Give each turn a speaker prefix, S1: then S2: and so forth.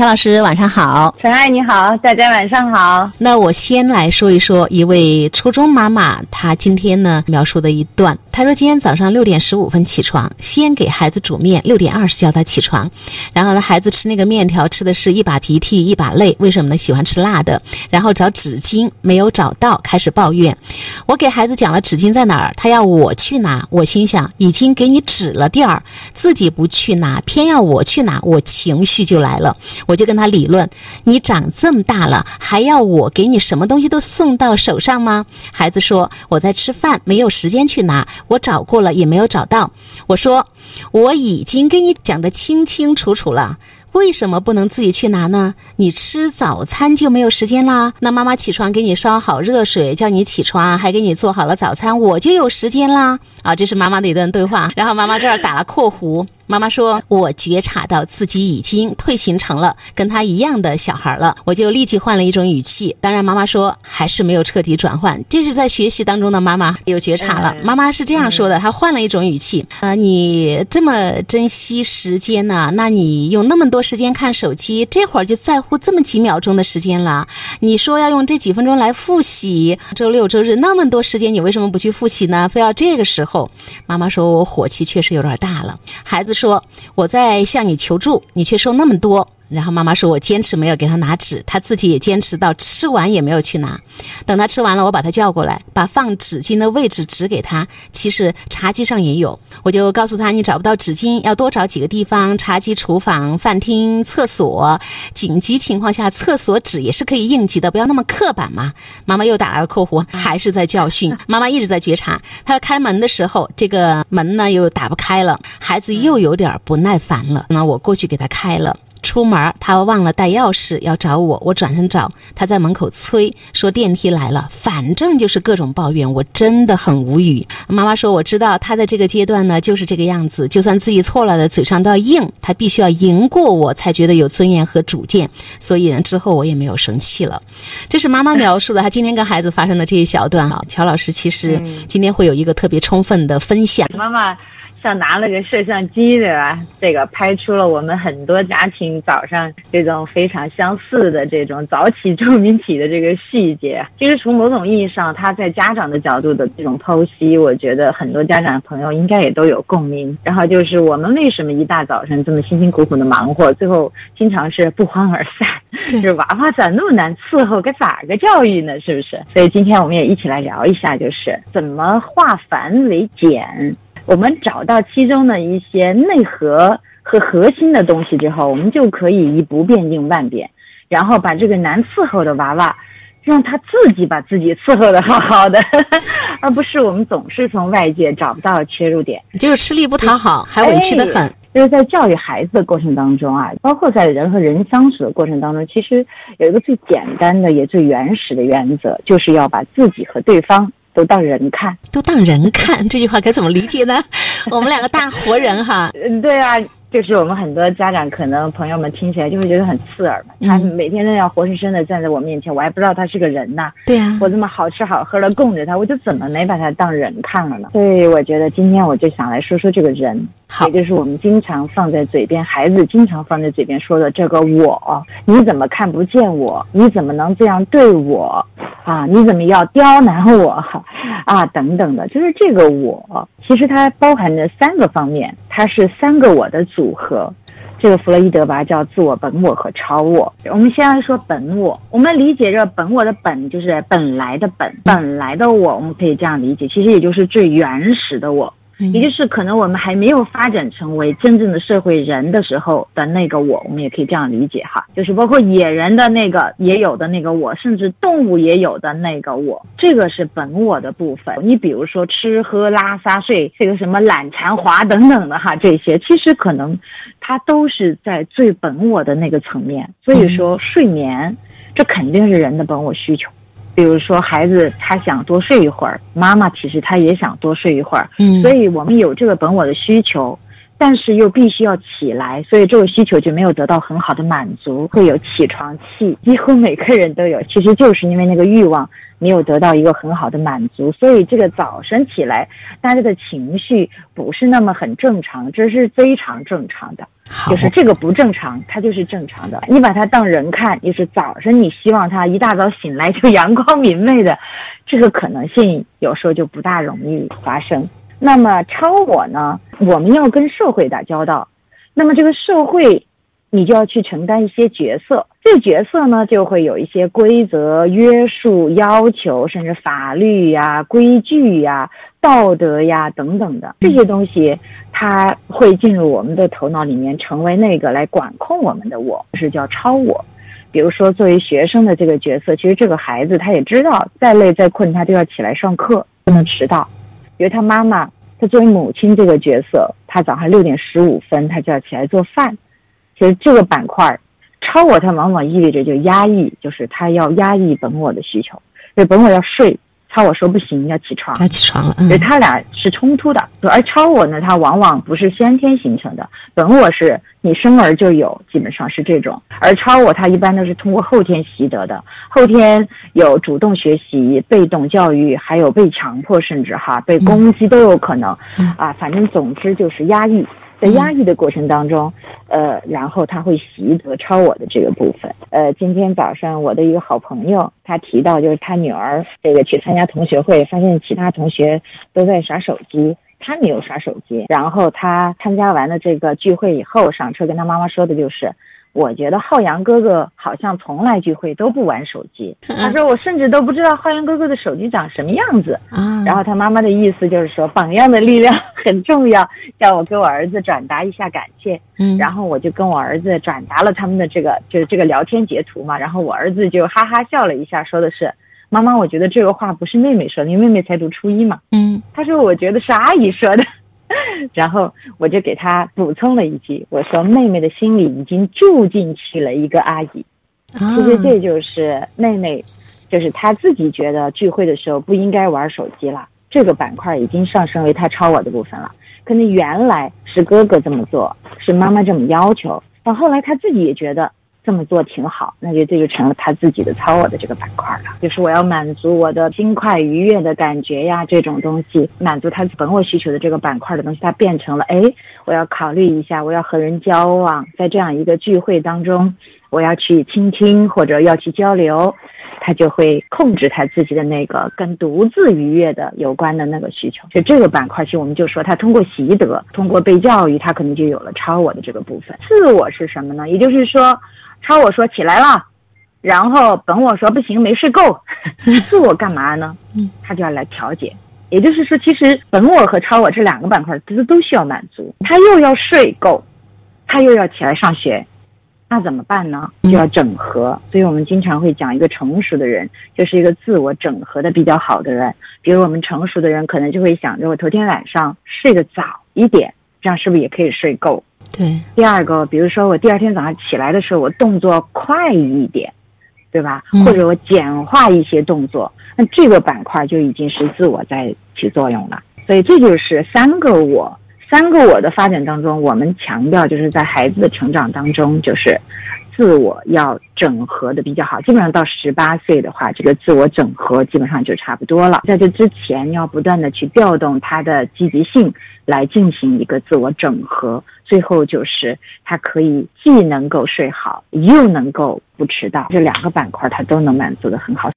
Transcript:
S1: 乔老师晚上好，
S2: 陈爱你好，大家晚上好。
S1: 那我先来说一说一位初中妈妈，她今天呢描述的一段。她说今天早上六点十五分起床，先给孩子煮面，六点二十叫他起床，然后呢孩子吃那个面条吃的是一把鼻涕一把泪，为什么呢？喜欢吃辣的，然后找纸巾没有找到，开始抱怨。我给孩子讲了纸巾在哪儿，他要我去拿，我心想已经给你指了地儿，自己不去拿，偏要我去拿，我情绪就来了。我就跟他理论：你长这么大了，还要我给你什么东西都送到手上吗？孩子说：“我在吃饭，没有时间去拿。我找过了，也没有找到。”我说：“我已经跟你讲的清清楚楚了。”为什么不能自己去拿呢？你吃早餐就没有时间啦？那妈妈起床给你烧好热水，叫你起床，还给你做好了早餐，我就有时间啦。啊，这是妈妈的一段对话。然后妈妈这儿打了括弧，妈妈说：“我觉察到自己已经退行成了跟他一样的小孩了。”我就立即换了一种语气。当然，妈妈说还是没有彻底转换。这是在学习当中的妈妈有觉察了。妈妈是这样说的，她换了一种语气。呃，你这么珍惜时间呢？那你用那么多时间看手机，这会儿就在乎这么几秒钟的时间了？你说要用这几分钟来复习，周六周日那么多时间，你为什么不去复习呢？非要这个时候？妈妈说：“我火气确实有点大了。”孩子说：“我在向你求助，你却说那么多。”然后妈妈说：“我坚持没有给他拿纸，他自己也坚持到吃完也没有去拿。等他吃完了，我把他叫过来，把放纸巾的位置指给他。其实茶几上也有，我就告诉他：你找不到纸巾，要多找几个地方，茶几、厨房、饭厅、厕所。紧急情况下，厕所纸也是可以应急的，不要那么刻板嘛。”妈妈又打了个括弧，还是在教训。妈妈一直在觉察，他要开门的时候，这个门呢又打不开了，孩子又有点不耐烦了。那我过去给他开了。出门，他忘了带钥匙，要找我。我转身找，他在门口催，说电梯来了。反正就是各种抱怨，我真的很无语。妈妈说，我知道他在这个阶段呢，就是这个样子。就算自己错了的，嘴上都要硬，他必须要赢过我才觉得有尊严和主见。所以呢，之后我也没有生气了。这是妈妈描述的，她今天跟孩子发生的这一小段啊。乔老师其实今天会有一个特别充分的分享。
S2: 妈妈。像拿了个摄像机，对吧？这个拍出了我们很多家庭早上这种非常相似的这种早起 周明体的这个细节。其实从某种意义上，他在家长的角度的这种剖析，我觉得很多家长朋友应该也都有共鸣。然后就是我们为什么一大早上这么辛辛苦苦的忙活，最后经常是不欢而散？就是娃娃咋那么难伺候？该咋个教育呢？是不是？所以今天我们也一起来聊一下，就是怎么化繁为简。我们找到其中的一些内核和核心的东西之后，我们就可以以不变应万变，然后把这个难伺候的娃娃，让他自己把自己伺候的好好的，而不是我们总是从外界找不到切入点，
S1: 就是吃力不讨好，还委屈的很。
S2: 就是在教育孩子的过程当中啊，包括在人和人相处的过程当中，其实有一个最简单的也最原始的原则，就是要把自己和对方。都当人看，
S1: 都当人看，这句话该怎么理解呢？我们两个大活人哈，
S2: 嗯，对啊。就是我们很多家长可能朋友们听起来就会觉得很刺耳嘛，他每天都要活生生的站在我面前，我还不知道他是个人呐。
S1: 对啊，
S2: 我这么好吃好喝的供着他，我就怎么没把他当人看了呢？所以我觉得今天我就想来说说这个人，
S1: 好，
S2: 也就是我们经常放在嘴边，孩子经常放在嘴边说的这个我，你怎么看不见我？你怎么能这样对我？啊，你怎么要刁难我？啊，等等的，就是这个我，其实它包含着三个方面，它是三个我的组合。这个弗洛伊德把它叫自我、本我和超我。我们先来说本我，我们理解这本我的本就是本来的本，本来的我，我们可以这样理解，其实也就是最原始的我。也就是可能我们还没有发展成为真正的社会人的时候的那个我，我们也可以这样理解哈，就是包括野人的那个也有的那个我，甚至动物也有的那个我，这个是本我的部分。你比如说吃喝拉撒睡，这个什么懒馋滑等等的哈，这些其实可能它都是在最本我的那个层面。所以说睡眠，这肯定是人的本我需求。比如说，孩子他想多睡一会儿，妈妈其实他也想多睡一会儿，
S1: 嗯，
S2: 所以我们有这个本我的需求，但是又必须要起来，所以这个需求就没有得到很好的满足，会有起床气，几乎每个人都有，其实就是因为那个欲望没有得到一个很好的满足，所以这个早晨起来，大家的情绪不是那么很正常，这是非常正常的。就是这个不正常，它就是正常的。你把它当人看，就是早晨你希望他一大早醒来就 阳光明媚的，这个可能性有时候就不大容易发生。那么超我呢？我们要跟社会打交道，那么这个社会，你就要去承担一些角色。这个角色呢，就会有一些规则、约束、要求，甚至法律呀、规矩呀、道德呀等等的这些东西，它会进入我们的头脑里面，成为那个来管控我们的我，是叫超我。比如说，作为学生的这个角色，其实这个孩子他也知道，再累再困，他都要起来上课，不能迟到。因为他妈妈，他作为母亲这个角色，他早上六点十五分他就要起来做饭。其实这个板块超我，它往往意味着就压抑，就是他要压抑本我的需求，就本我要睡。超我说不行，要起床，
S1: 要起床了。
S2: 所以他俩是冲突的。而超我呢，它往往不是先天形成的，本我是你生而就有，基本上是这种。而超我它一般都是通过后天习得的，后天有主动学习、被动教育，还有被强迫，甚至哈被攻击都有可能。啊，反正总之就是压抑。在压抑的过程当中，呃，然后他会习得超我的这个部分。呃，今天早上我的一个好朋友，他提到就是他女儿这个去参加同学会，发现其他同学都在耍手机，他没有耍手机。然后他参加完了这个聚会以后，上车跟他妈妈说的就是。我觉得浩洋哥哥好像从来聚会都不玩手机。他说我甚至都不知道浩洋哥哥的手机长什么样子。
S1: 啊，
S2: 然后他妈妈的意思就是说榜样的力量很重要，叫我给我儿子转达一下感谢。
S1: 嗯，
S2: 然后我就跟我儿子转达了他们的这个就是这个聊天截图嘛。然后我儿子就哈哈笑了一下，说的是妈妈，我觉得这个话不是妹妹说的，因为妹妹才读初一嘛。
S1: 嗯，
S2: 他说我觉得是阿姨说的。然后我就给他补充了一句，我说：“妹妹的心里已经住进去了一个阿姨。”其实这就是妹妹，就是她自己觉得聚会的时候不应该玩手机了。这个板块已经上升为她超我的部分了。可能原来是哥哥这么做，是妈妈这么要求，到后来她自己也觉得。这么做挺好，那就这就成了他自己的超我的这个板块了。就是我要满足我的轻快愉悦的感觉呀，这种东西满足他本我需求的这个板块的东西，它变成了哎，我要考虑一下，我要和人交往，在这样一个聚会当中，我要去倾听或者要去交流，他就会控制他自己的那个跟独自愉悦的有关的那个需求。就这个板块，其实我们就说他通过习得，通过被教育，他可能就有了超我的这个部分。自我是什么呢？也就是说。超我说起来了，然后本我说不行，没睡够。自我干嘛呢？
S1: 嗯，
S2: 他就要来调节。也就是说，其实本我和超我这两个板块其实都需要满足。他又要睡够，他又要起来上学，那怎么办呢？就要整合。所以我们经常会讲，一个成熟的人就是一个自我整合的比较好的人。比如我们成熟的人，可能就会想着我头天晚上睡得早一点，这样是不是也可以睡够？
S1: 对，
S2: 第二个，比如说我第二天早上起来的时候，我动作快一点，对吧？或者我简化一些动作，那这个板块就已经是自我在起作用了。所以这就是三个我，三个我的发展当中，我们强调就是在孩子的成长当中，就是自我要整合的比较好。基本上到十八岁的话，这个自我整合基本上就差不多了。在这之前，要不断的去调动他的积极性。来进行一个自我整合，最后就是他可以既能够睡好，又能够不迟到，这两个板块他都能满足的很好。